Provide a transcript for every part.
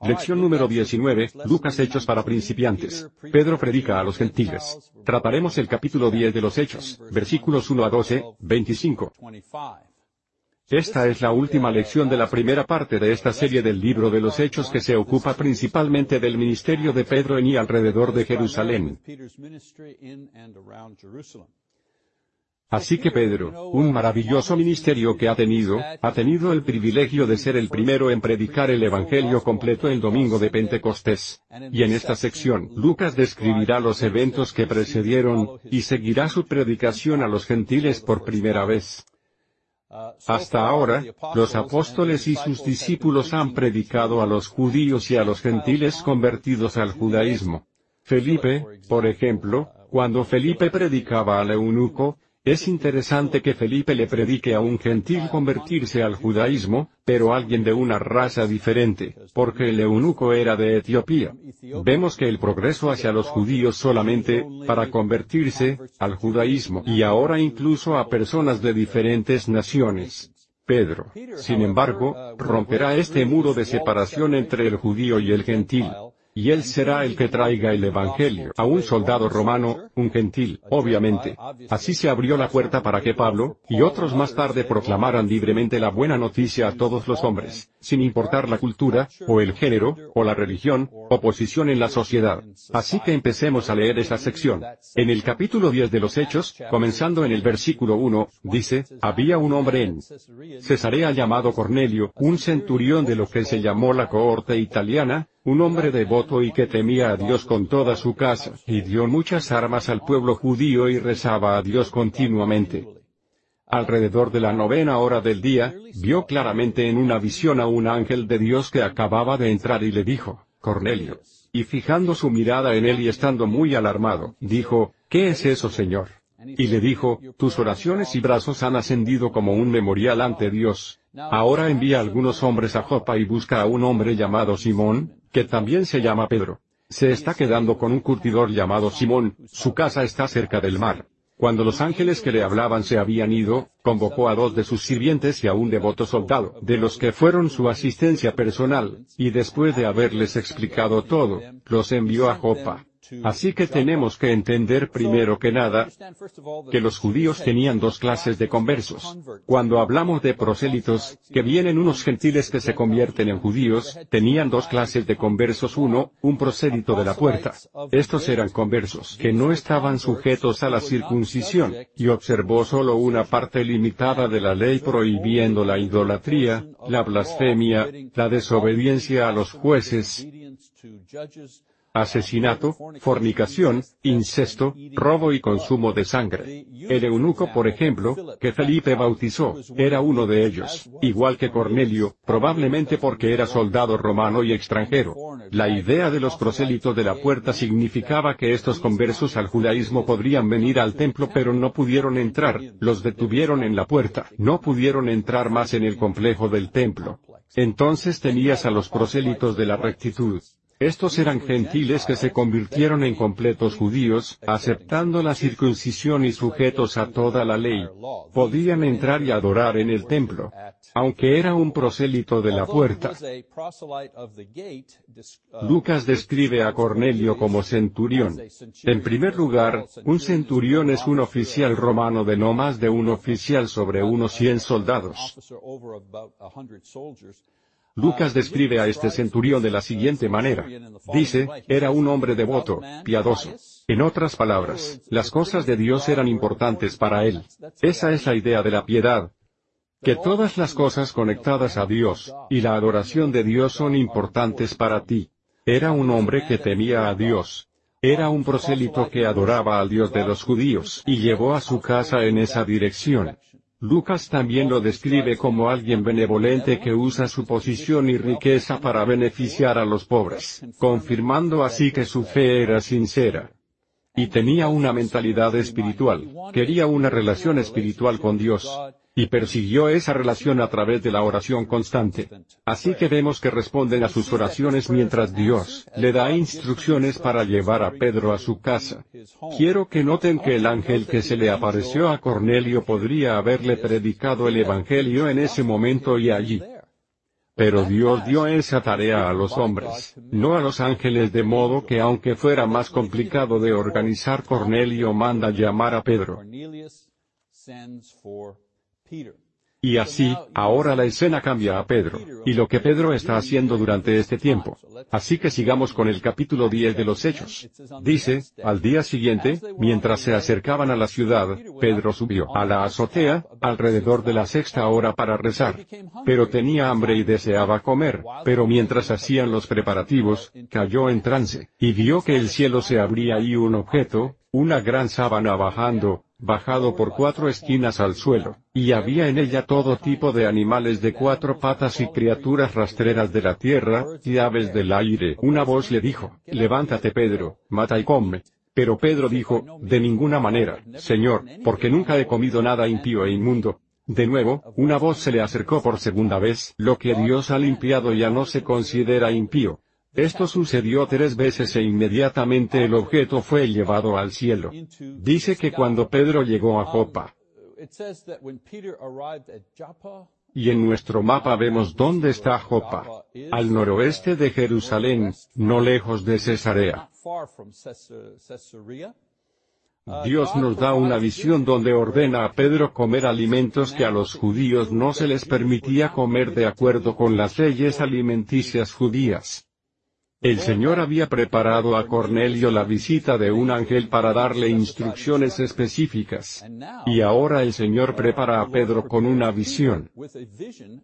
Lección número 19, Lucas Hechos para principiantes. Pedro predica a los gentiles. Trataremos el capítulo 10 de los Hechos, versículos 1 a 12, 25. Esta es la última lección de la primera parte de esta serie del libro de los Hechos que se ocupa principalmente del ministerio de Pedro en y alrededor de Jerusalén. Así que Pedro, un maravilloso ministerio que ha tenido, ha tenido el privilegio de ser el primero en predicar el Evangelio completo el domingo de Pentecostés. Y en esta sección, Lucas describirá los eventos que precedieron, y seguirá su predicación a los gentiles por primera vez. Hasta ahora, los apóstoles y sus discípulos han predicado a los judíos y a los gentiles convertidos al judaísmo. Felipe, por ejemplo, cuando Felipe predicaba al eunuco, es interesante que Felipe le predique a un gentil convertirse al judaísmo, pero alguien de una raza diferente, porque el eunuco era de Etiopía. Vemos que el progreso hacia los judíos solamente, para convertirse, al judaísmo, y ahora incluso a personas de diferentes naciones. Pedro, sin embargo, romperá este muro de separación entre el judío y el gentil, y él será el que traiga el Evangelio a un soldado romano, un gentil, obviamente. Así se abrió la puerta para que Pablo, y otros más tarde proclamaran libremente la buena noticia a todos los hombres, sin importar la cultura, o el género, o la religión, o posición en la sociedad. Así que empecemos a leer esa sección. En el capítulo 10 de los Hechos, comenzando en el versículo 1, dice, había un hombre en Cesarea llamado Cornelio, un centurión de lo que se llamó la cohorte italiana, un hombre devoto y que temía a Dios con toda su casa, y dio muchas armas al pueblo judío y rezaba a Dios continuamente. Alrededor de la novena hora del día, vio claramente en una visión a un ángel de Dios que acababa de entrar y le dijo, Cornelio. Y fijando su mirada en él y estando muy alarmado, dijo, ¿qué es eso, Señor? Y le dijo, tus oraciones y brazos han ascendido como un memorial ante Dios. Ahora envía algunos hombres a Jopa y busca a un hombre llamado Simón, que también se llama Pedro. Se está quedando con un curtidor llamado Simón, su casa está cerca del mar. Cuando los ángeles que le hablaban se habían ido, convocó a dos de sus sirvientes y a un devoto soldado, de los que fueron su asistencia personal, y después de haberles explicado todo, los envió a Jopa. Así que tenemos que entender primero que nada que los judíos tenían dos clases de conversos. Cuando hablamos de prosélitos, que vienen unos gentiles que se convierten en judíos, tenían dos clases de conversos. Uno, un prosélito de la puerta. Estos eran conversos que no estaban sujetos a la circuncisión, y observó solo una parte limitada de la ley prohibiendo la idolatría, la blasfemia, la desobediencia a los jueces, asesinato, fornicación, incesto, robo y consumo de sangre. El eunuco, por ejemplo, que Felipe bautizó, era uno de ellos, igual que Cornelio, probablemente porque era soldado romano y extranjero. La idea de los prosélitos de la puerta significaba que estos conversos al judaísmo podrían venir al templo pero no pudieron entrar, los detuvieron en la puerta, no pudieron entrar más en el complejo del templo. Entonces tenías a los prosélitos de la rectitud, estos eran gentiles que se convirtieron en completos judíos, aceptando la circuncisión y sujetos a toda la ley. Podían entrar y adorar en el templo. Aunque era un prosélito de la puerta. Lucas describe a Cornelio como centurión. En primer lugar, un centurión es un oficial romano de no más de un oficial sobre unos cien soldados. Lucas describe a este centurión de la siguiente manera. Dice, era un hombre devoto, piadoso. En otras palabras, las cosas de Dios eran importantes para él. Esa es la idea de la piedad. Que todas las cosas conectadas a Dios, y la adoración de Dios son importantes para ti. Era un hombre que temía a Dios. Era un prosélito que adoraba al Dios de los judíos, y llevó a su casa en esa dirección. Lucas también lo describe como alguien benevolente que usa su posición y riqueza para beneficiar a los pobres, confirmando así que su fe era sincera. Y tenía una mentalidad espiritual, quería una relación espiritual con Dios, y persiguió esa relación a través de la oración constante. Así que vemos que responden a sus oraciones mientras Dios le da instrucciones para llevar a Pedro a su casa. Quiero que noten que el ángel que se le apareció a Cornelio podría haberle predicado el Evangelio en ese momento y allí. Pero Dios dio esa tarea a los hombres, no a los ángeles de modo que aunque fuera más complicado de organizar Cornelio manda llamar a Pedro. Y así, ahora la escena cambia a Pedro, y lo que Pedro está haciendo durante este tiempo. Así que sigamos con el capítulo 10 de los Hechos. Dice, al día siguiente, mientras se acercaban a la ciudad, Pedro subió a la azotea, alrededor de la sexta hora para rezar. Pero tenía hambre y deseaba comer, pero mientras hacían los preparativos, cayó en trance, y vio que el cielo se abría y un objeto, una gran sábana bajando, bajado por cuatro esquinas al suelo, y había en ella todo tipo de animales de cuatro patas y criaturas rastreras de la tierra, y aves del aire. Una voz le dijo, Levántate Pedro, mata y come. Pero Pedro dijo, De ninguna manera, Señor, porque nunca he comido nada impío e inmundo. De nuevo, una voz se le acercó por segunda vez, lo que Dios ha limpiado ya no se considera impío. Esto sucedió tres veces e inmediatamente el objeto fue llevado al cielo. Dice que cuando Pedro llegó a Jopa, y en nuestro mapa vemos dónde está Jopa, al noroeste de Jerusalén, no lejos de Cesarea. Dios nos da una visión donde ordena a Pedro comer alimentos que a los judíos no se les permitía comer de acuerdo con las leyes alimenticias judías. El Señor había preparado a Cornelio la visita de un ángel para darle instrucciones específicas. Y ahora el Señor prepara a Pedro con una visión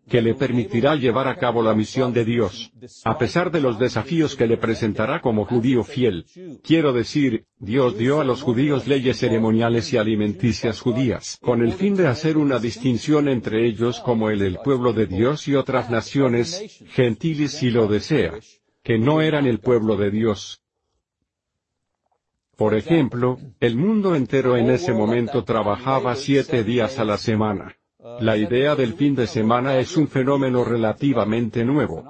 que le permitirá llevar a cabo la misión de Dios, a pesar de los desafíos que le presentará como judío fiel. Quiero decir, Dios dio a los judíos leyes ceremoniales y alimenticias judías, con el fin de hacer una distinción entre ellos como el el pueblo de Dios y otras naciones, gentiles si lo desea que no eran el pueblo de Dios. Por ejemplo, el mundo entero en ese momento trabajaba siete días a la semana. La idea del fin de semana es un fenómeno relativamente nuevo.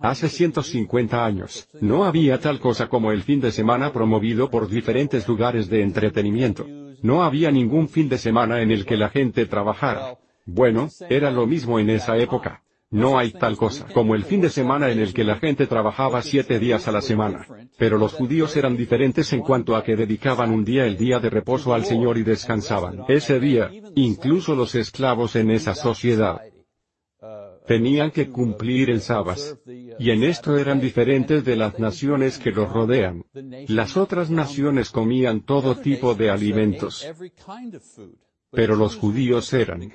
Hace 150 años, no había tal cosa como el fin de semana promovido por diferentes lugares de entretenimiento. No había ningún fin de semana en el que la gente trabajara. Bueno, era lo mismo en esa época. No hay tal cosa como el fin de semana en el que la gente trabajaba siete días a la semana. Pero los judíos eran diferentes en cuanto a que dedicaban un día el día de reposo al Señor y descansaban. Ese día, incluso los esclavos en esa sociedad, tenían que cumplir el sábado. Y en esto eran diferentes de las naciones que los rodean. Las otras naciones comían todo tipo de alimentos. Pero los judíos eran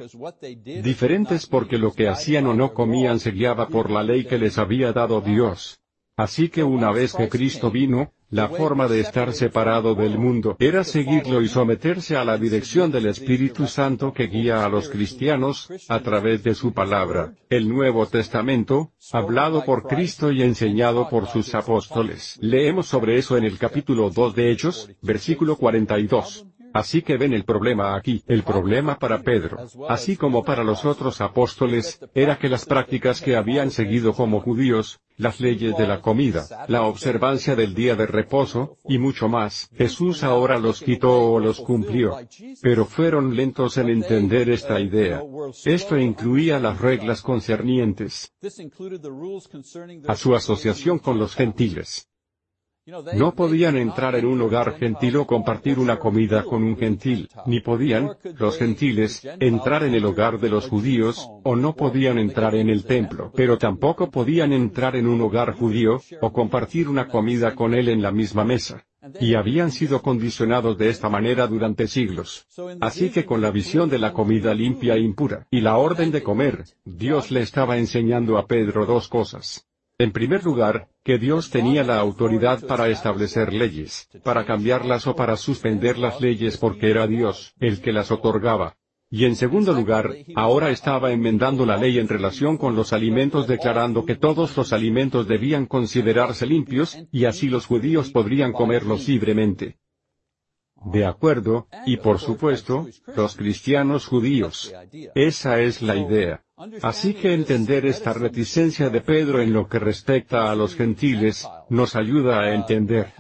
diferentes porque lo que hacían o no comían se guiaba por la ley que les había dado Dios. Así que una vez que Cristo vino, la forma de estar separado del mundo era seguirlo y someterse a la dirección del Espíritu Santo que guía a los cristianos, a través de su palabra, el Nuevo Testamento, hablado por Cristo y enseñado por sus apóstoles. Leemos sobre eso en el capítulo 2 de Hechos, versículo 42. Así que ven el problema aquí. El problema para Pedro, así como para los otros apóstoles, era que las prácticas que habían seguido como judíos, las leyes de la comida, la observancia del día de reposo, y mucho más, Jesús ahora los quitó o los cumplió. Pero fueron lentos en entender esta idea. Esto incluía las reglas concernientes a su asociación con los gentiles. No podían entrar en un hogar gentil o compartir una comida con un gentil, ni podían, los gentiles, entrar en el hogar de los judíos, o no podían entrar en el templo, pero tampoco podían entrar en un hogar judío, o compartir una comida con él en la misma mesa. Y habían sido condicionados de esta manera durante siglos. Así que con la visión de la comida limpia e impura, y la orden de comer, Dios le estaba enseñando a Pedro dos cosas. En primer lugar, que Dios tenía la autoridad para establecer leyes, para cambiarlas o para suspender las leyes porque era Dios, el que las otorgaba. Y en segundo lugar, ahora estaba enmendando la ley en relación con los alimentos declarando que todos los alimentos debían considerarse limpios, y así los judíos podrían comerlos libremente. De acuerdo, y por supuesto, los cristianos judíos. Esa es la idea. Así que entender esta reticencia de Pedro en lo que respecta a los gentiles, nos ayuda a entender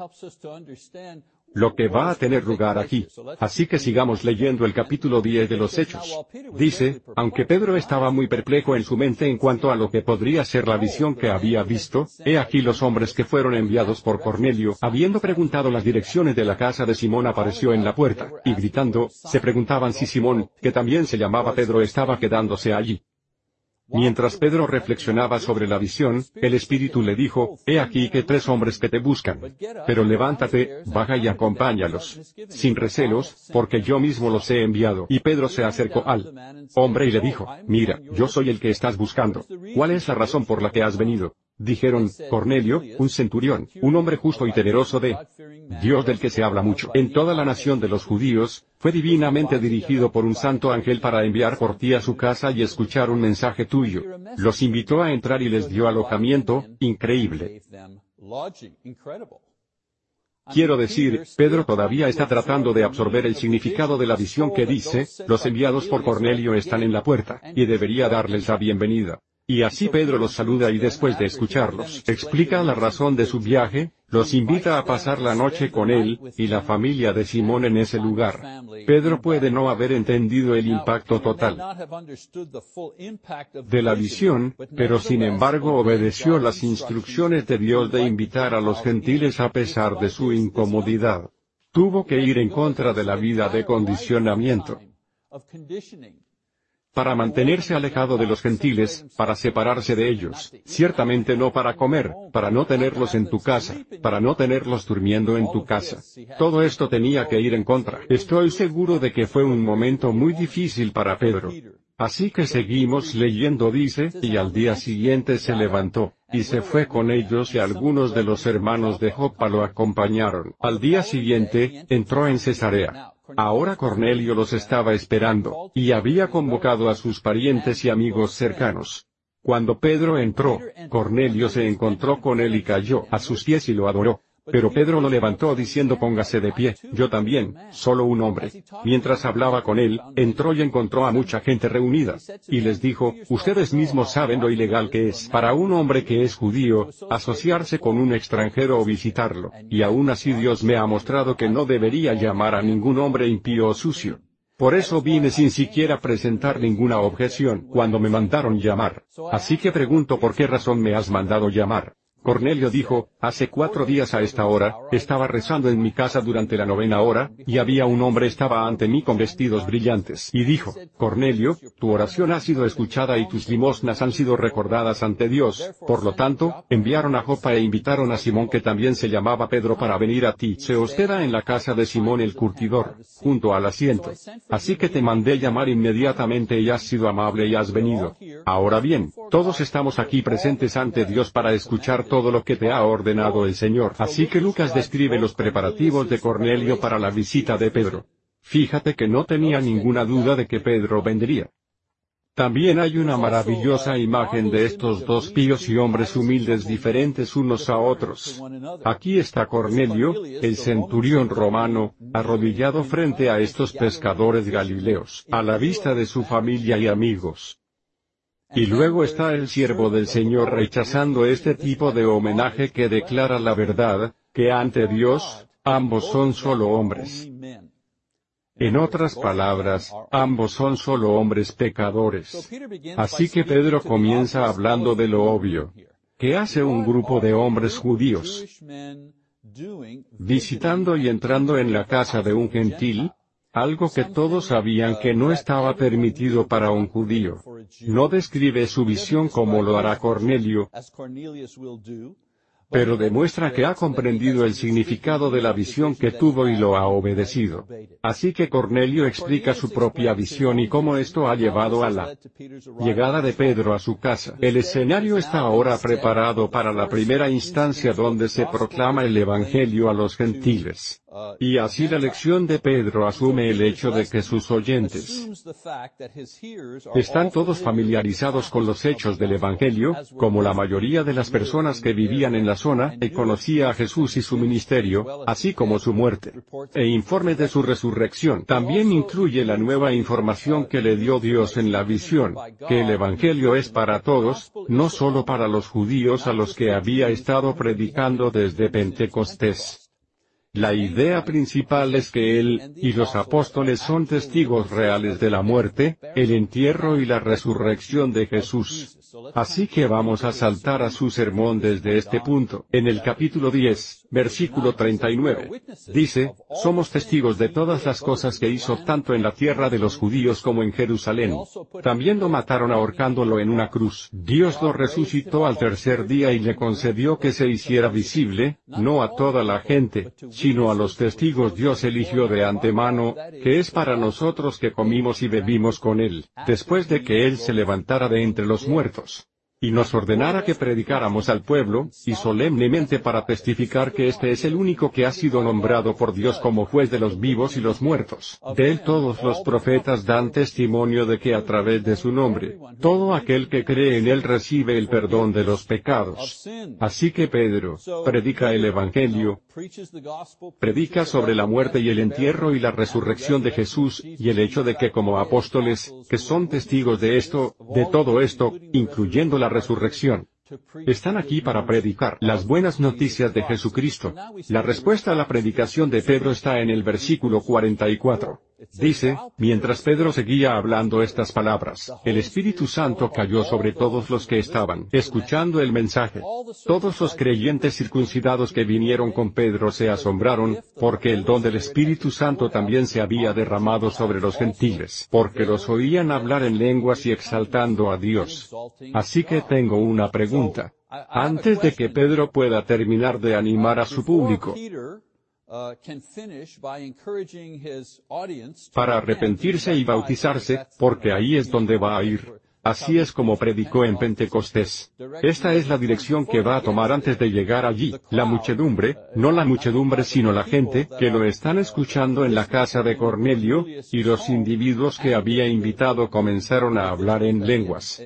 lo que va a tener lugar aquí. Así que sigamos leyendo el capítulo 10 de los Hechos. Dice, aunque Pedro estaba muy perplejo en su mente en cuanto a lo que podría ser la visión que había visto, he aquí los hombres que fueron enviados por Cornelio, habiendo preguntado las direcciones de la casa de Simón apareció en la puerta, y gritando, se preguntaban si Simón, que también se llamaba Pedro estaba quedándose allí. Mientras Pedro reflexionaba sobre la visión, el Espíritu le dijo, He aquí que tres hombres que te buscan. Pero levántate, baja y acompáñalos. Sin recelos, porque yo mismo los he enviado. Y Pedro se acercó al hombre y le dijo, Mira, yo soy el que estás buscando. ¿Cuál es la razón por la que has venido? Dijeron, Cornelio, un centurión, un hombre justo y temeroso de Dios del que se habla mucho en toda la nación de los judíos, fue divinamente dirigido por un santo ángel para enviar por ti a su casa y escuchar un mensaje tuyo. Los invitó a entrar y les dio alojamiento, increíble. Quiero decir, Pedro todavía está tratando de absorber el significado de la visión que dice, los enviados por Cornelio están en la puerta, y debería darles la bienvenida. Y así Pedro los saluda y después de escucharlos, explica la razón de su viaje, los invita a pasar la noche con él, y la familia de Simón en ese lugar. Pedro puede no haber entendido el impacto total de la visión, pero sin embargo obedeció las instrucciones de Dios de invitar a los gentiles a pesar de su incomodidad. Tuvo que ir en contra de la vida de condicionamiento para mantenerse alejado de los gentiles, para separarse de ellos, ciertamente no para comer, para no tenerlos en tu casa, para no tenerlos durmiendo en tu casa. Todo esto tenía que ir en contra. Estoy seguro de que fue un momento muy difícil para Pedro. Así que seguimos leyendo dice, y al día siguiente se levantó, y se fue con ellos y algunos de los hermanos de Joppa lo acompañaron. Al día siguiente, entró en Cesarea. Ahora Cornelio los estaba esperando, y había convocado a sus parientes y amigos cercanos. Cuando Pedro entró, Cornelio se encontró con él y cayó a sus pies y lo adoró. Pero Pedro lo levantó diciendo póngase de pie, yo también, solo un hombre. Mientras hablaba con él, entró y encontró a mucha gente reunida. Y les dijo, ustedes mismos saben lo ilegal que es para un hombre que es judío, asociarse con un extranjero o visitarlo, y aún así Dios me ha mostrado que no debería llamar a ningún hombre impío o sucio. Por eso vine sin siquiera presentar ninguna objeción cuando me mandaron llamar. Así que pregunto por qué razón me has mandado llamar. Cornelio dijo, hace cuatro días a esta hora, estaba rezando en mi casa durante la novena hora, y había un hombre estaba ante mí con vestidos brillantes, y dijo, Cornelio, tu oración ha sido escuchada y tus limosnas han sido recordadas ante Dios, por lo tanto, enviaron a Jopa e invitaron a Simón que también se llamaba Pedro para venir a ti. Se hospeda en la casa de Simón el curtidor, junto al asiento. Así que te mandé llamar inmediatamente y has sido amable y has venido. Ahora bien, todos estamos aquí presentes ante Dios para escuchar todo lo que te ha ordenado el Señor. Así que Lucas describe los preparativos de Cornelio para la visita de Pedro. Fíjate que no tenía ninguna duda de que Pedro vendría. También hay una maravillosa imagen de estos dos píos y hombres humildes diferentes unos a otros. Aquí está Cornelio, el centurión romano, arrodillado frente a estos pescadores galileos, a la vista de su familia y amigos. Y luego está el siervo del Señor rechazando este tipo de homenaje que declara la verdad, que ante Dios, ambos son solo hombres. En otras palabras, ambos son solo hombres pecadores. Así que Pedro comienza hablando de lo obvio. ¿Qué hace un grupo de hombres judíos? Visitando y entrando en la casa de un gentil, algo que todos sabían que no estaba permitido para un judío. No describe su visión como lo hará Cornelio, pero demuestra que ha comprendido el significado de la visión que tuvo y lo ha obedecido. Así que Cornelio explica su propia visión y cómo esto ha llevado a la llegada de Pedro a su casa. El escenario está ahora preparado para la primera instancia donde se proclama el Evangelio a los gentiles. Y así la lección de Pedro asume el hecho de que sus oyentes están todos familiarizados con los hechos del Evangelio, como la mayoría de las personas que vivían en la zona, y conocía a Jesús y su ministerio, así como su muerte. E informe de su resurrección también incluye la nueva información que le dio Dios en la visión, que el Evangelio es para todos, no solo para los judíos a los que había estado predicando desde Pentecostés. La idea principal es que él, y los apóstoles son testigos reales de la muerte, el entierro y la resurrección de Jesús. Así que vamos a saltar a su sermón desde este punto. En el capítulo 10, versículo 39, dice, somos testigos de todas las cosas que hizo tanto en la tierra de los judíos como en Jerusalén. También lo mataron ahorcándolo en una cruz. Dios lo resucitó al tercer día y le concedió que se hiciera visible, no a toda la gente, sino a los testigos Dios eligió de antemano, que es para nosotros que comimos y bebimos con Él, después de que Él se levantara de entre los muertos y nos ordenara que predicáramos al pueblo, y solemnemente para testificar que este es el único que ha sido nombrado por Dios como juez de los vivos y los muertos. De él todos los profetas dan testimonio de que a través de su nombre, todo aquel que cree en él recibe el perdón de los pecados. Así que Pedro, predica el Evangelio, predica sobre la muerte y el entierro y la resurrección de Jesús, y el hecho de que como apóstoles, que son testigos de esto, de todo esto, incluyendo la resurrección. Están aquí para predicar las buenas noticias de Jesucristo. La respuesta a la predicación de Pedro está en el versículo 44. Dice, mientras Pedro seguía hablando estas palabras, el Espíritu Santo cayó sobre todos los que estaban escuchando el mensaje. Todos los creyentes circuncidados que vinieron con Pedro se asombraron, porque el don del Espíritu Santo también se había derramado sobre los gentiles, porque los oían hablar en lenguas y exaltando a Dios. Así que tengo una pregunta. Antes de que Pedro pueda terminar de animar a su público, para arrepentirse y bautizarse, porque ahí es donde va a ir. Así es como predicó en Pentecostés. Esta es la dirección que va a tomar antes de llegar allí. La muchedumbre, no la muchedumbre sino la gente, que lo están escuchando en la casa de Cornelio, y los individuos que había invitado comenzaron a hablar en lenguas.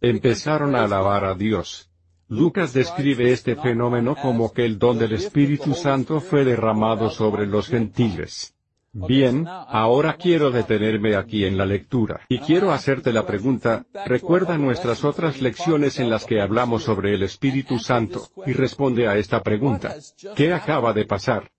Empezaron a alabar a Dios. Lucas describe este fenómeno como que el don del Espíritu Santo fue derramado sobre los gentiles. Bien, ahora quiero detenerme aquí en la lectura, y quiero hacerte la pregunta, recuerda nuestras otras lecciones en las que hablamos sobre el Espíritu Santo, y responde a esta pregunta. ¿Qué acaba de pasar?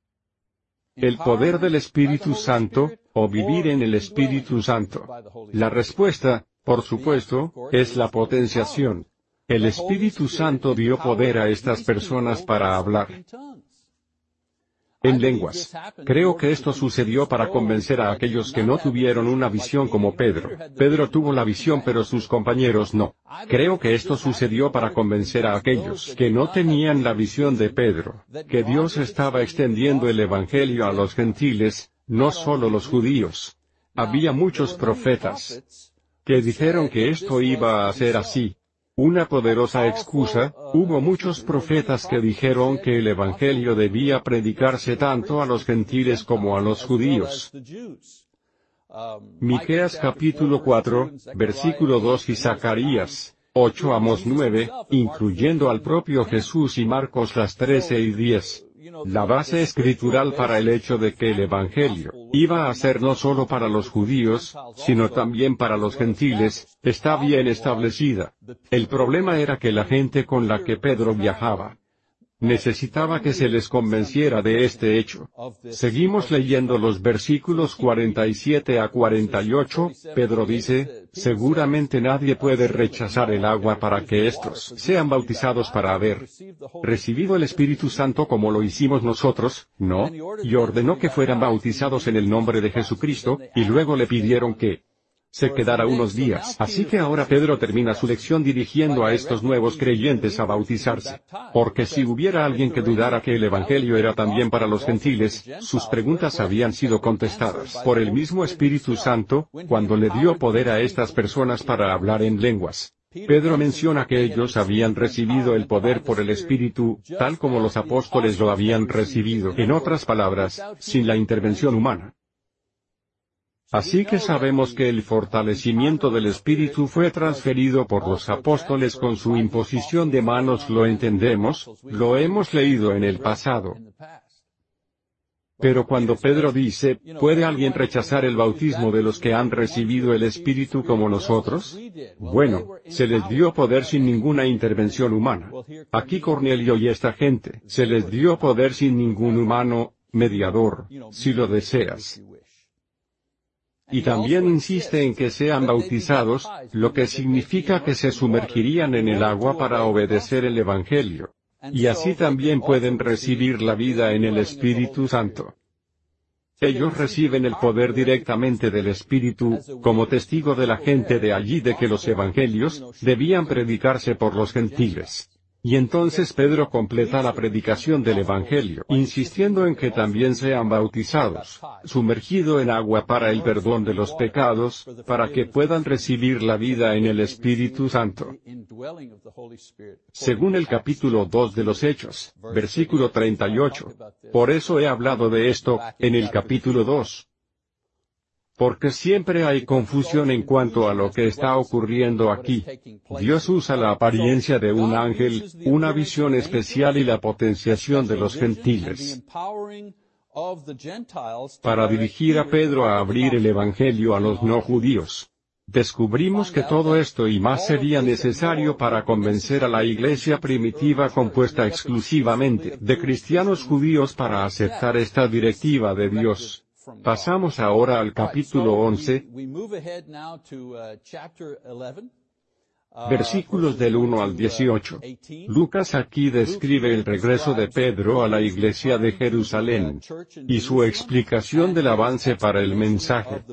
¿El poder del Espíritu Santo, o vivir en el Espíritu Santo? La respuesta, por supuesto, es la potenciación. El Espíritu Santo dio poder a estas personas para hablar en lenguas. Creo que esto sucedió para convencer a aquellos que no tuvieron una visión como Pedro. Pedro tuvo la visión pero sus compañeros no. Creo que esto sucedió para convencer a aquellos que no tenían la visión de Pedro, que Dios estaba extendiendo el Evangelio a los gentiles, no solo los judíos. Había muchos profetas que dijeron que esto iba a ser así, una poderosa excusa, hubo muchos profetas que dijeron que el Evangelio debía predicarse tanto a los gentiles como a los judíos. Miqueas capítulo 4, versículo 2 y Zacarías, 8 Amos 9, incluyendo al propio Jesús y Marcos las 13 y 10 la base escritural para el hecho de que el Evangelio iba a ser no solo para los judíos, sino también para los gentiles, está bien establecida. El problema era que la gente con la que Pedro viajaba necesitaba que se les convenciera de este hecho. Seguimos leyendo los versículos 47 a 48, Pedro dice, seguramente nadie puede rechazar el agua para que estos sean bautizados para haber recibido el Espíritu Santo como lo hicimos nosotros, ¿no? Y ordenó que fueran bautizados en el nombre de Jesucristo, y luego le pidieron que se quedará unos días. Así que ahora Pedro termina su lección dirigiendo a estos nuevos creyentes a bautizarse. Porque si hubiera alguien que dudara que el Evangelio era también para los gentiles, sus preguntas habían sido contestadas por el mismo Espíritu Santo, cuando le dio poder a estas personas para hablar en lenguas. Pedro menciona que ellos habían recibido el poder por el Espíritu, tal como los apóstoles lo habían recibido. En otras palabras, sin la intervención humana. Así que sabemos que el fortalecimiento del Espíritu fue transferido por los apóstoles con su imposición de manos, lo entendemos, lo hemos leído en el pasado. Pero cuando Pedro dice, ¿puede alguien rechazar el bautismo de los que han recibido el Espíritu como nosotros? Bueno, se les dio poder sin ninguna intervención humana. Aquí Cornelio y esta gente, se les dio poder sin ningún humano, mediador, si lo deseas. Y también insiste en que sean bautizados, lo que significa que se sumergirían en el agua para obedecer el Evangelio. Y así también pueden recibir la vida en el Espíritu Santo. Ellos reciben el poder directamente del Espíritu, como testigo de la gente de allí de que los evangelios debían predicarse por los gentiles. Y entonces Pedro completa la predicación del Evangelio, insistiendo en que también sean bautizados, sumergido en agua para el perdón de los pecados, para que puedan recibir la vida en el Espíritu Santo. Según el capítulo 2 de los Hechos, versículo 38. Por eso he hablado de esto, en el capítulo 2 porque siempre hay confusión en cuanto a lo que está ocurriendo aquí. Dios usa la apariencia de un ángel, una visión especial y la potenciación de los gentiles para dirigir a Pedro a abrir el Evangelio a los no judíos. Descubrimos que todo esto y más sería necesario para convencer a la iglesia primitiva compuesta exclusivamente de cristianos judíos para aceptar esta directiva de Dios. Pasamos ahora al capítulo 11, versículos del 1 al 18. Lucas aquí describe el regreso de Pedro a la iglesia de Jerusalén y su explicación del avance para el mensaje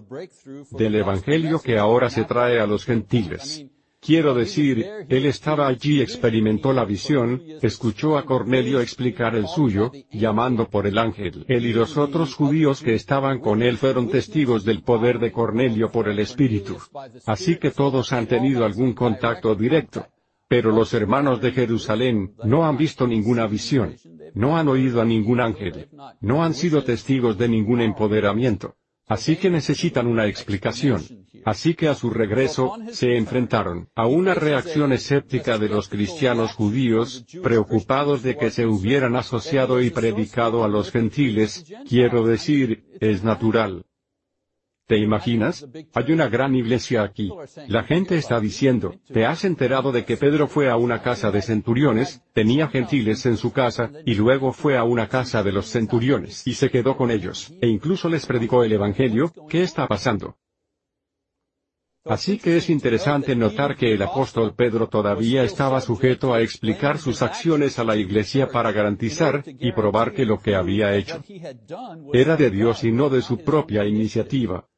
del Evangelio que ahora se trae a los gentiles. Quiero decir, él estaba allí, experimentó la visión, escuchó a Cornelio explicar el suyo, llamando por el ángel. Él y los otros judíos que estaban con él fueron testigos del poder de Cornelio por el Espíritu. Así que todos han tenido algún contacto directo. Pero los hermanos de Jerusalén no han visto ninguna visión. No han oído a ningún ángel. No han sido testigos de ningún empoderamiento. Así que necesitan una explicación. Así que a su regreso, se enfrentaron a una reacción escéptica de los cristianos judíos, preocupados de que se hubieran asociado y predicado a los gentiles, quiero decir, es natural. ¿Te imaginas? Hay una gran iglesia aquí. La gente está diciendo, ¿te has enterado de que Pedro fue a una casa de centuriones, tenía gentiles en su casa, y luego fue a una casa de los centuriones y se quedó con ellos, e incluso les predicó el Evangelio? ¿Qué está pasando? Así que es interesante notar que el apóstol Pedro todavía estaba sujeto a explicar sus acciones a la iglesia para garantizar y probar que lo que había hecho era de Dios y no de su propia iniciativa.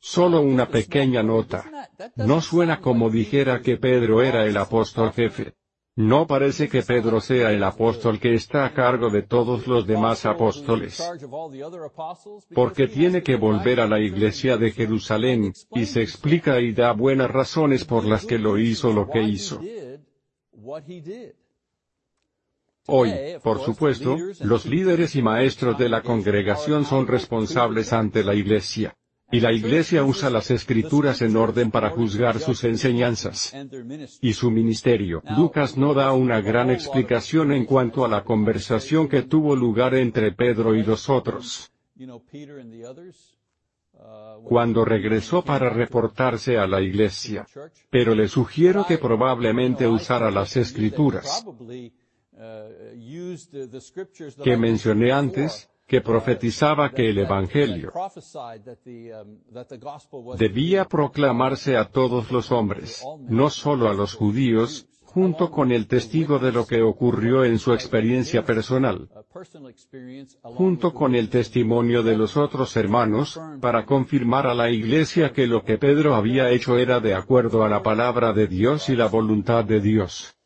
Solo una pequeña nota. No suena como dijera que Pedro era el apóstol jefe. No parece que Pedro sea el apóstol que está a cargo de todos los demás apóstoles. Porque tiene que volver a la iglesia de Jerusalén, y se explica y da buenas razones por las que lo hizo lo que hizo. Hoy, por supuesto, los líderes y maestros de la congregación son responsables ante la iglesia. Y la Iglesia usa las escrituras en orden para juzgar sus enseñanzas y su ministerio. Lucas no da una gran explicación en cuanto a la conversación que tuvo lugar entre Pedro y los otros. Cuando regresó para reportarse a la iglesia. Pero le sugiero que probablemente usara las escrituras que mencioné antes, que profetizaba que el Evangelio debía proclamarse a todos los hombres, no solo a los judíos, junto con el testigo de lo que ocurrió en su experiencia personal, junto con el testimonio de los otros hermanos, para confirmar a la iglesia que lo que Pedro había hecho era de acuerdo a la palabra de Dios y la voluntad de Dios.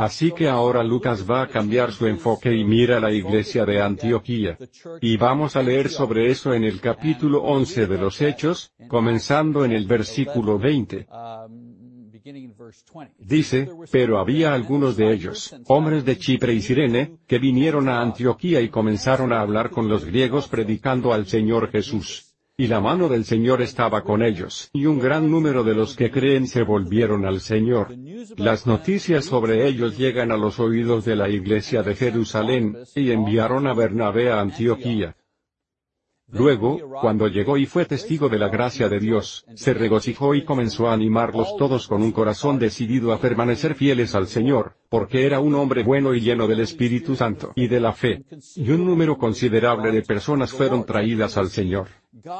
Así que ahora Lucas va a cambiar su enfoque y mira la iglesia de Antioquía. Y vamos a leer sobre eso en el capítulo 11 de los Hechos, comenzando en el versículo 20. Dice, pero había algunos de ellos, hombres de Chipre y Sirene, que vinieron a Antioquía y comenzaron a hablar con los griegos predicando al Señor Jesús. Y la mano del Señor estaba con ellos, y un gran número de los que creen se volvieron al Señor. Las noticias sobre ellos llegan a los oídos de la iglesia de Jerusalén, y enviaron a Bernabé a Antioquía. Luego, cuando llegó y fue testigo de la gracia de Dios, se regocijó y comenzó a animarlos todos con un corazón decidido a permanecer fieles al Señor, porque era un hombre bueno y lleno del Espíritu Santo y de la fe. Y un número considerable de personas fueron traídas al Señor.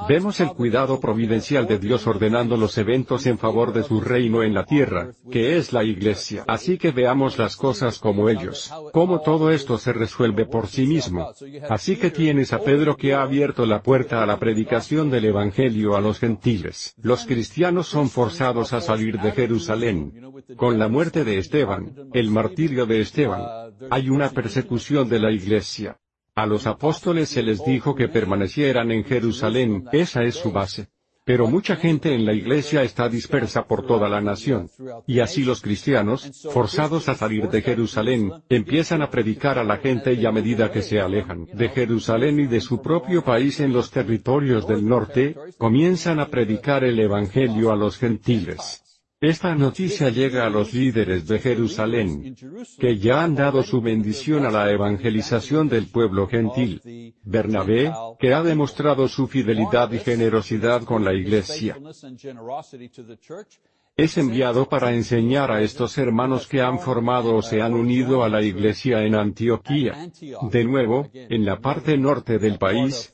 Vemos el cuidado providencial de Dios ordenando los eventos en favor de su reino en la tierra, que es la iglesia. Así que veamos las cosas como ellos, cómo todo esto se resuelve por sí mismo. Así que tienes a Pedro que ha abierto la puerta a la predicación del Evangelio a los gentiles. Los cristianos son forzados a salir de Jerusalén. Con la muerte de Esteban, el de Esteban, hay una persecución de la iglesia. A los apóstoles se les dijo que permanecieran en Jerusalén, esa es su base. Pero mucha gente en la iglesia está dispersa por toda la nación. Y así los cristianos, forzados a salir de Jerusalén, empiezan a predicar a la gente y a medida que se alejan de Jerusalén y de su propio país en los territorios del norte, comienzan a predicar el Evangelio a los gentiles. Esta noticia llega a los líderes de Jerusalén, que ya han dado su bendición a la evangelización del pueblo gentil. Bernabé, que ha demostrado su fidelidad y generosidad con la iglesia es enviado para enseñar a estos hermanos que han formado o se han unido a la iglesia en Antioquía. De nuevo, en la parte norte del país.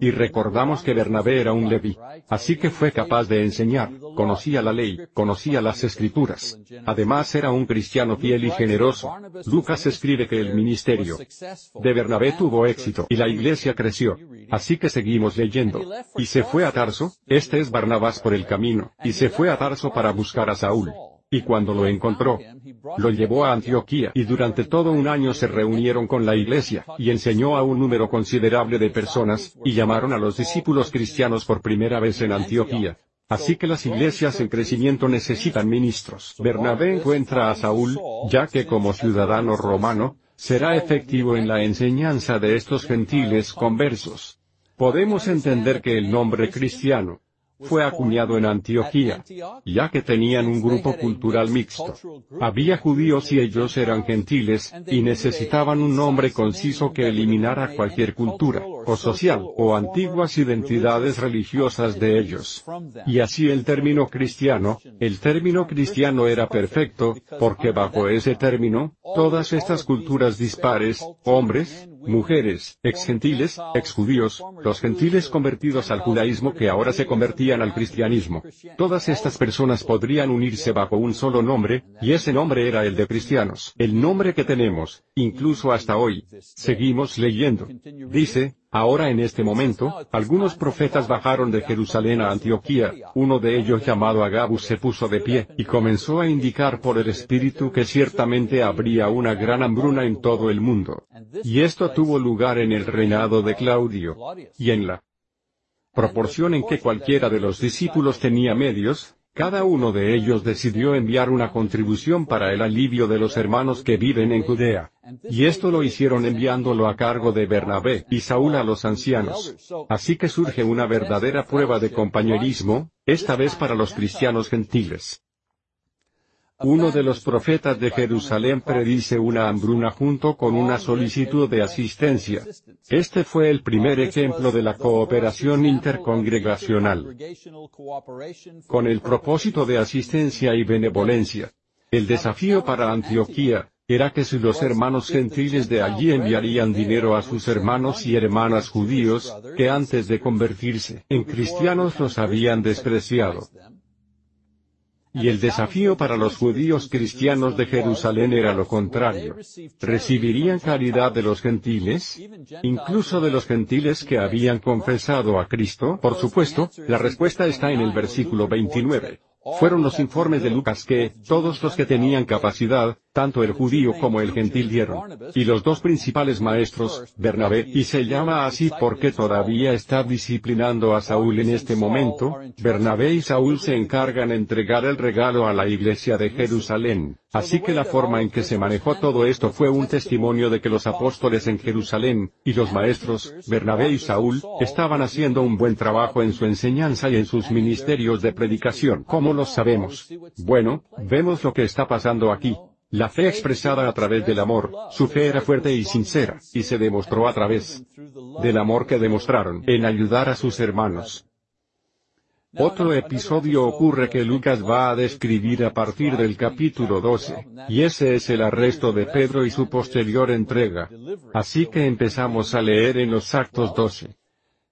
Y recordamos que Bernabé era un leví. Así que fue capaz de enseñar, conocía la ley, conocía las escrituras. Además era un cristiano fiel y generoso. Lucas escribe que el ministerio de Bernabé tuvo éxito y la iglesia creció. Así que seguimos leyendo. Y se fue a Tarso, este es Barnabás por el camino, y se fue a Tarso para buscar a Saúl. Y cuando lo encontró, lo llevó a Antioquía y durante todo un año se reunieron con la iglesia, y enseñó a un número considerable de personas, y llamaron a los discípulos cristianos por primera vez en Antioquía. Así que las iglesias en crecimiento necesitan ministros. Bernabé encuentra a Saúl, ya que como ciudadano romano, será efectivo en la enseñanza de estos gentiles conversos. Podemos entender que el nombre cristiano fue acuñado en Antioquía, ya que tenían un grupo cultural mixto. Había judíos y ellos eran gentiles, y necesitaban un nombre conciso que eliminara cualquier cultura, o social, o antiguas identidades religiosas de ellos. Y así el término cristiano, el término cristiano era perfecto, porque bajo ese término, todas estas culturas dispares, hombres, mujeres, ex-gentiles, ex-judíos, los gentiles convertidos al judaísmo que ahora se convertían al cristianismo. Todas estas personas podrían unirse bajo un solo nombre, y ese nombre era el de cristianos. El nombre que tenemos, incluso hasta hoy. Seguimos leyendo. Dice, Ahora en este momento, algunos profetas bajaron de Jerusalén a Antioquía, uno de ellos llamado Agabus se puso de pie, y comenzó a indicar por el Espíritu que ciertamente habría una gran hambruna en todo el mundo. Y esto tuvo lugar en el reinado de Claudio, y en la proporción en que cualquiera de los discípulos tenía medios, cada uno de ellos decidió enviar una contribución para el alivio de los hermanos que viven en Judea. Y esto lo hicieron enviándolo a cargo de Bernabé y Saúl a los ancianos. Así que surge una verdadera prueba de compañerismo, esta vez para los cristianos gentiles. Uno de los profetas de Jerusalén predice una hambruna junto con una solicitud de asistencia. Este fue el primer ejemplo de la cooperación intercongregacional. Con el propósito de asistencia y benevolencia. El desafío para Antioquía, era que si los hermanos gentiles de allí enviarían dinero a sus hermanos y hermanas judíos, que antes de convertirse en cristianos los habían despreciado. Y el desafío para los judíos cristianos de Jerusalén era lo contrario. ¿Recibirían caridad de los gentiles? Incluso de los gentiles que habían confesado a Cristo. Por supuesto, la respuesta está en el versículo 29. Fueron los informes de Lucas que, todos los que tenían capacidad, tanto el judío como el gentil dieron. Y los dos principales maestros, Bernabé, y se llama así porque todavía está disciplinando a Saúl en este momento, Bernabé y Saúl se encargan de entregar el regalo a la iglesia de Jerusalén. Así que la forma en que se manejó todo esto fue un testimonio de que los apóstoles en Jerusalén, y los maestros, Bernabé y Saúl, estaban haciendo un buen trabajo en su enseñanza y en sus ministerios de predicación. ¿Cómo lo sabemos? Bueno, vemos lo que está pasando aquí. La fe expresada a través del amor, su fe era fuerte y sincera, y se demostró a través del amor que demostraron en ayudar a sus hermanos. Otro episodio ocurre que Lucas va a describir a partir del capítulo 12, y ese es el arresto de Pedro y su posterior entrega. Así que empezamos a leer en los Actos 12.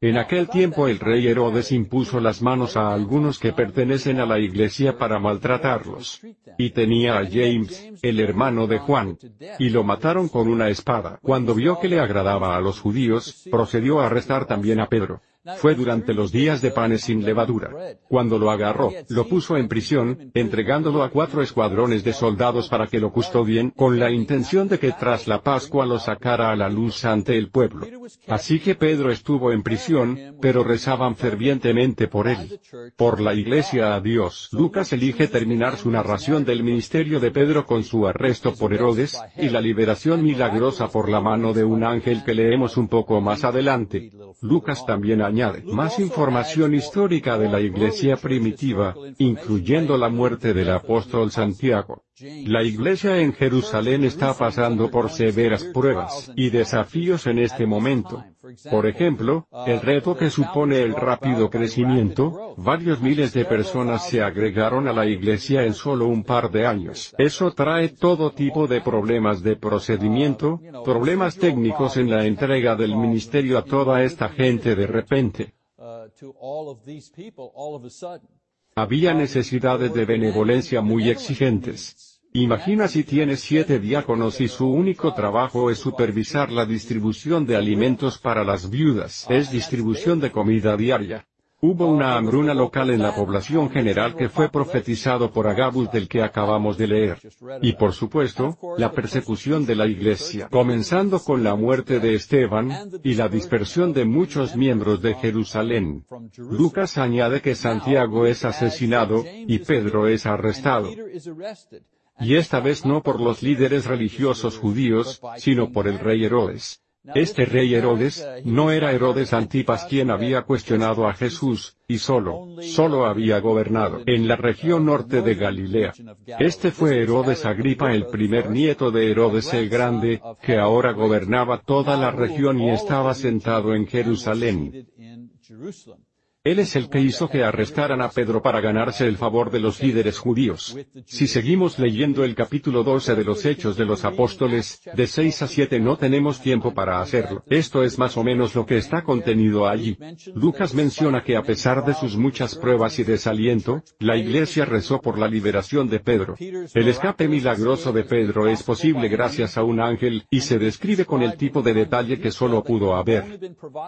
En aquel tiempo el rey Herodes impuso las manos a algunos que pertenecen a la iglesia para maltratarlos. Y tenía a James, el hermano de Juan. Y lo mataron con una espada. Cuando vio que le agradaba a los judíos, procedió a arrestar también a Pedro. Fue durante los días de panes sin levadura. Cuando lo agarró, lo puso en prisión, entregándolo a cuatro escuadrones de soldados para que lo custodien, con la intención de que tras la Pascua lo sacara a la luz ante el pueblo. Así que Pedro estuvo en prisión, pero rezaban fervientemente por él. Por la iglesia a Dios. Lucas elige terminar su narración del ministerio de Pedro con su arresto por Herodes, y la liberación milagrosa por la mano de un ángel que leemos un poco más adelante. Lucas también más información histórica de la iglesia primitiva, incluyendo la muerte del apóstol Santiago. La iglesia en Jerusalén está pasando por severas pruebas y desafíos en este momento. Por ejemplo, el reto que supone el rápido crecimiento, varios miles de personas se agregaron a la iglesia en solo un par de años. Eso trae todo tipo de problemas de procedimiento, problemas técnicos en la entrega del ministerio a toda esta gente de repente. Había necesidades de benevolencia muy exigentes. Imagina si tienes siete diáconos y su único trabajo es supervisar la distribución de alimentos para las viudas, es distribución de comida diaria. Hubo una hambruna local en la población general que fue profetizado por Agabus del que acabamos de leer. Y por supuesto, la persecución de la iglesia, comenzando con la muerte de Esteban, y la dispersión de muchos miembros de Jerusalén. Lucas añade que Santiago es asesinado, y Pedro es arrestado. Y esta vez no por los líderes religiosos judíos, sino por el rey Herodes. Este rey Herodes, no era Herodes Antipas quien había cuestionado a Jesús, y solo, solo había gobernado en la región norte de Galilea. Este fue Herodes Agripa el primer nieto de Herodes el Grande, que ahora gobernaba toda la región y estaba sentado en Jerusalén. Él es el que hizo que arrestaran a Pedro para ganarse el favor de los líderes judíos. Si seguimos leyendo el capítulo 12 de los Hechos de los Apóstoles, de 6 a 7 no tenemos tiempo para hacerlo. Esto es más o menos lo que está contenido allí. Lucas menciona que a pesar de sus muchas pruebas y desaliento, la iglesia rezó por la liberación de Pedro. El escape milagroso de Pedro es posible gracias a un ángel, y se describe con el tipo de detalle que solo pudo haber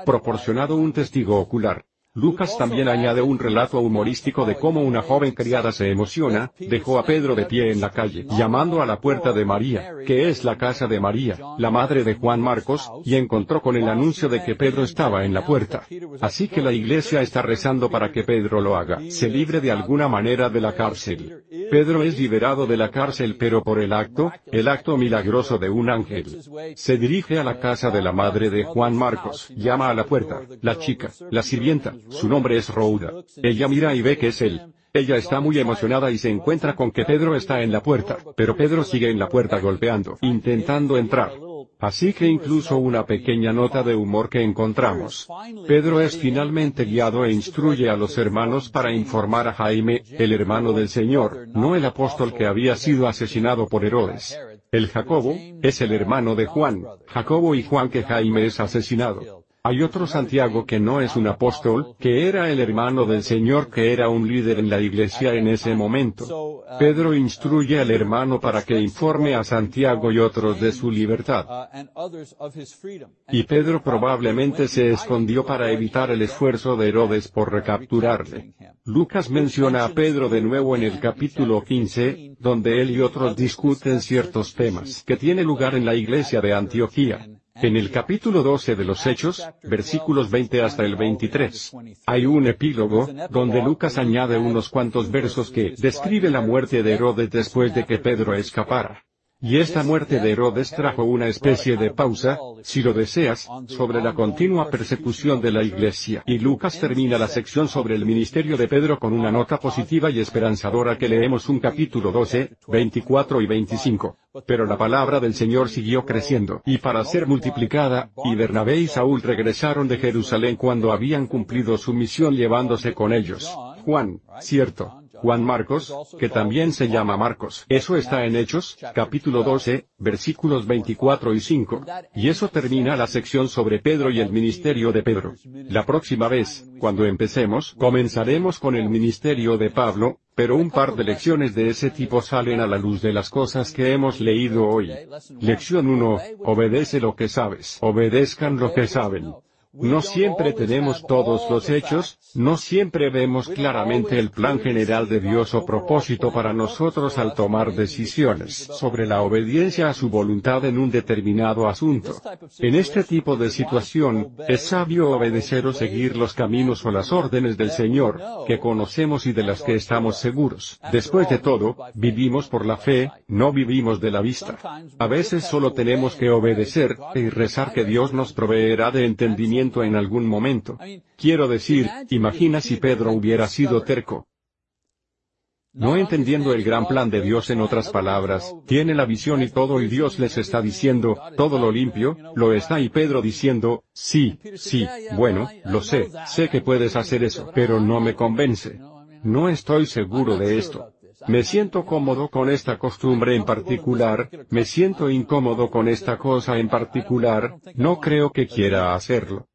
proporcionado un testigo ocular. Lucas también añade un relato humorístico de cómo una joven criada se emociona, dejó a Pedro de pie en la calle, llamando a la puerta de María, que es la casa de María, la madre de Juan Marcos, y encontró con el anuncio de que Pedro estaba en la puerta. Así que la iglesia está rezando para que Pedro lo haga, se libre de alguna manera de la cárcel. Pedro es liberado de la cárcel pero por el acto, el acto milagroso de un ángel. Se dirige a la casa de la madre de Juan Marcos, llama a la puerta, la chica, la sirvienta, su nombre es Rouda. Ella mira y ve que es él. Ella está muy emocionada y se encuentra con que Pedro está en la puerta, pero Pedro sigue en la puerta golpeando, intentando entrar. Así que incluso una pequeña nota de humor que encontramos. Pedro es finalmente guiado e instruye a los hermanos para informar a Jaime, el hermano del Señor, no el apóstol que había sido asesinado por Herodes. El Jacobo, es el hermano de Juan, Jacobo y Juan que Jaime es asesinado. Hay otro Santiago que no es un apóstol, que era el hermano del Señor que era un líder en la iglesia en ese momento. Pedro instruye al hermano para que informe a Santiago y otros de su libertad. Y Pedro probablemente se escondió para evitar el esfuerzo de Herodes por recapturarle. Lucas menciona a Pedro de nuevo en el capítulo 15, donde él y otros discuten ciertos temas que tiene lugar en la iglesia de Antioquía. En el capítulo 12 de los Hechos, versículos 20 hasta el 23, hay un epílogo, donde Lucas añade unos cuantos versos que describe la muerte de Herodes después de que Pedro escapara. Y esta muerte de Herodes trajo una especie de pausa, si lo deseas, sobre la continua persecución de la iglesia. Y Lucas termina la sección sobre el ministerio de Pedro con una nota positiva y esperanzadora que leemos un capítulo 12, 24 y 25. Pero la palabra del Señor siguió creciendo, y para ser multiplicada, y Bernabé y Saúl regresaron de Jerusalén cuando habían cumplido su misión llevándose con ellos. Juan, cierto, Juan Marcos, que también se llama Marcos. Eso está en Hechos, capítulo 12, versículos 24 y 5. Y eso termina la sección sobre Pedro y el ministerio de Pedro. La próxima vez, cuando empecemos, comenzaremos con el ministerio de Pablo, pero un par de lecciones de ese tipo salen a la luz de las cosas que hemos leído hoy. Lección 1, obedece lo que sabes. Obedezcan lo que saben. No siempre tenemos todos los hechos, no siempre vemos claramente el plan general de Dios o propósito para nosotros al tomar decisiones sobre la obediencia a su voluntad en un determinado asunto. En este tipo de situación, es sabio obedecer o seguir los caminos o las órdenes del Señor, que conocemos y de las que estamos seguros. Después de todo, vivimos por la fe, no vivimos de la vista. A veces solo tenemos que obedecer, y rezar que Dios nos proveerá de entendimiento en algún momento. Quiero decir, imagina si Pedro hubiera sido terco. No entendiendo el gran plan de Dios en otras palabras, tiene la visión y todo y Dios les está diciendo, todo lo limpio, lo está y Pedro diciendo, sí, sí, bueno, lo sé, sé que puedes hacer eso, pero no me convence. No estoy seguro de esto. Me siento cómodo con esta costumbre en particular, me siento incómodo con esta cosa en particular, no creo que quiera hacerlo.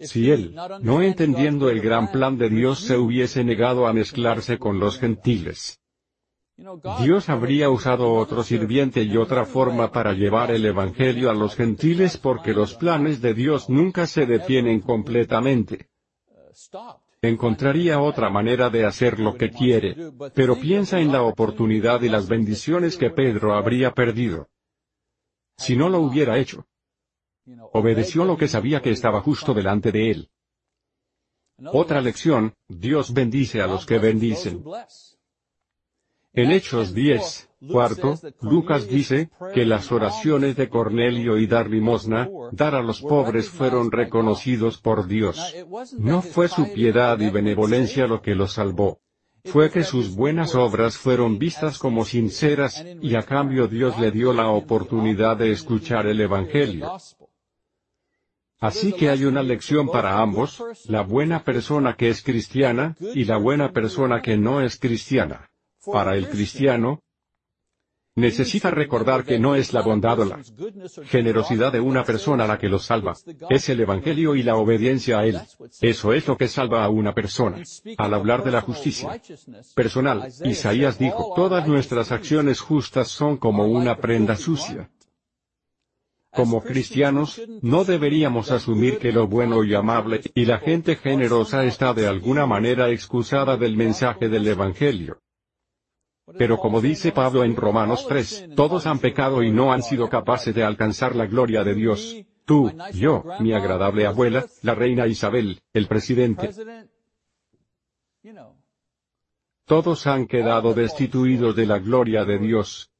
Si él, no entendiendo el gran plan de Dios, se hubiese negado a mezclarse con los gentiles, Dios habría usado otro sirviente y otra forma para llevar el Evangelio a los gentiles porque los planes de Dios nunca se detienen completamente. Encontraría otra manera de hacer lo que quiere, pero piensa en la oportunidad y las bendiciones que Pedro habría perdido. Si no lo hubiera hecho, Obedeció lo que sabía que estaba justo delante de él. Otra lección, Dios bendice a los que bendicen. En Hechos 10, cuarto, Lucas dice, que las oraciones de Cornelio y dar limosna, dar a los pobres fueron reconocidos por Dios. No fue su piedad y benevolencia lo que los salvó. Fue que sus buenas obras fueron vistas como sinceras, y a cambio Dios le dio la oportunidad de escuchar el Evangelio. Así que hay una lección para ambos, la buena persona que es cristiana, y la buena persona que no es cristiana. Para el cristiano, necesita recordar que no es la bondad o la generosidad de una persona la que lo salva, es el Evangelio y la obediencia a él. Eso es lo que salva a una persona. Al hablar de la justicia personal, Isaías dijo, todas nuestras acciones justas son como una prenda sucia. Como cristianos, no deberíamos asumir que lo bueno y amable y la gente generosa está de alguna manera excusada del mensaje del Evangelio. Pero como dice Pablo en Romanos 3, todos han pecado y no han sido capaces de alcanzar la gloria de Dios. Tú, yo, mi agradable abuela, la reina Isabel, el presidente. Todos han quedado destituidos de la gloria de Dios.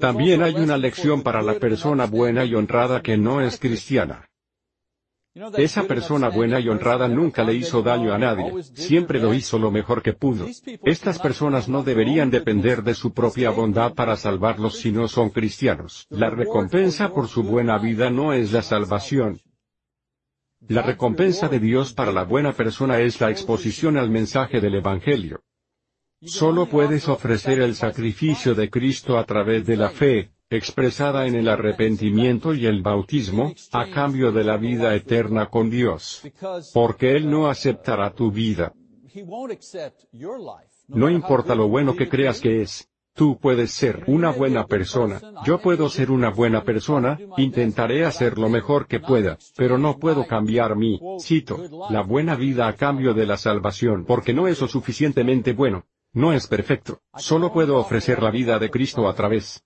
También hay una lección para la persona buena y honrada que no es cristiana. Esa persona buena y honrada nunca le hizo daño a nadie, siempre lo hizo lo mejor que pudo. Estas personas no deberían depender de su propia bondad para salvarlos si no son cristianos. La recompensa por su buena vida no es la salvación. La recompensa de Dios para la buena persona es la exposición al mensaje del Evangelio. Solo puedes ofrecer el sacrificio de Cristo a través de la fe, expresada en el arrepentimiento y el bautismo, a cambio de la vida eterna con Dios. Porque Él no aceptará tu vida. No importa lo bueno que creas que es. Tú puedes ser una buena persona, yo puedo ser una buena persona, intentaré hacer lo mejor que pueda, pero no puedo cambiar mi, cito, la buena vida a cambio de la salvación porque no es lo suficientemente bueno. No es perfecto, solo puedo ofrecer la vida de Cristo a través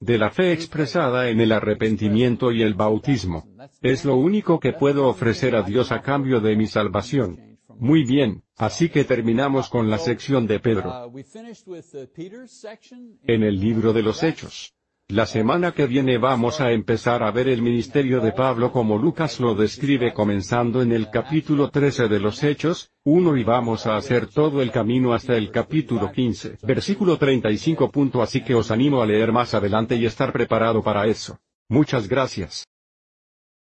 de la fe expresada en el arrepentimiento y el bautismo. Es lo único que puedo ofrecer a Dios a cambio de mi salvación. Muy bien, así que terminamos con la sección de Pedro. En el libro de los Hechos. La semana que viene vamos a empezar a ver el ministerio de Pablo como Lucas lo describe comenzando en el capítulo 13 de los Hechos, 1 y vamos a hacer todo el camino hasta el capítulo 15, versículo 35. Así que os animo a leer más adelante y estar preparado para eso. Muchas gracias.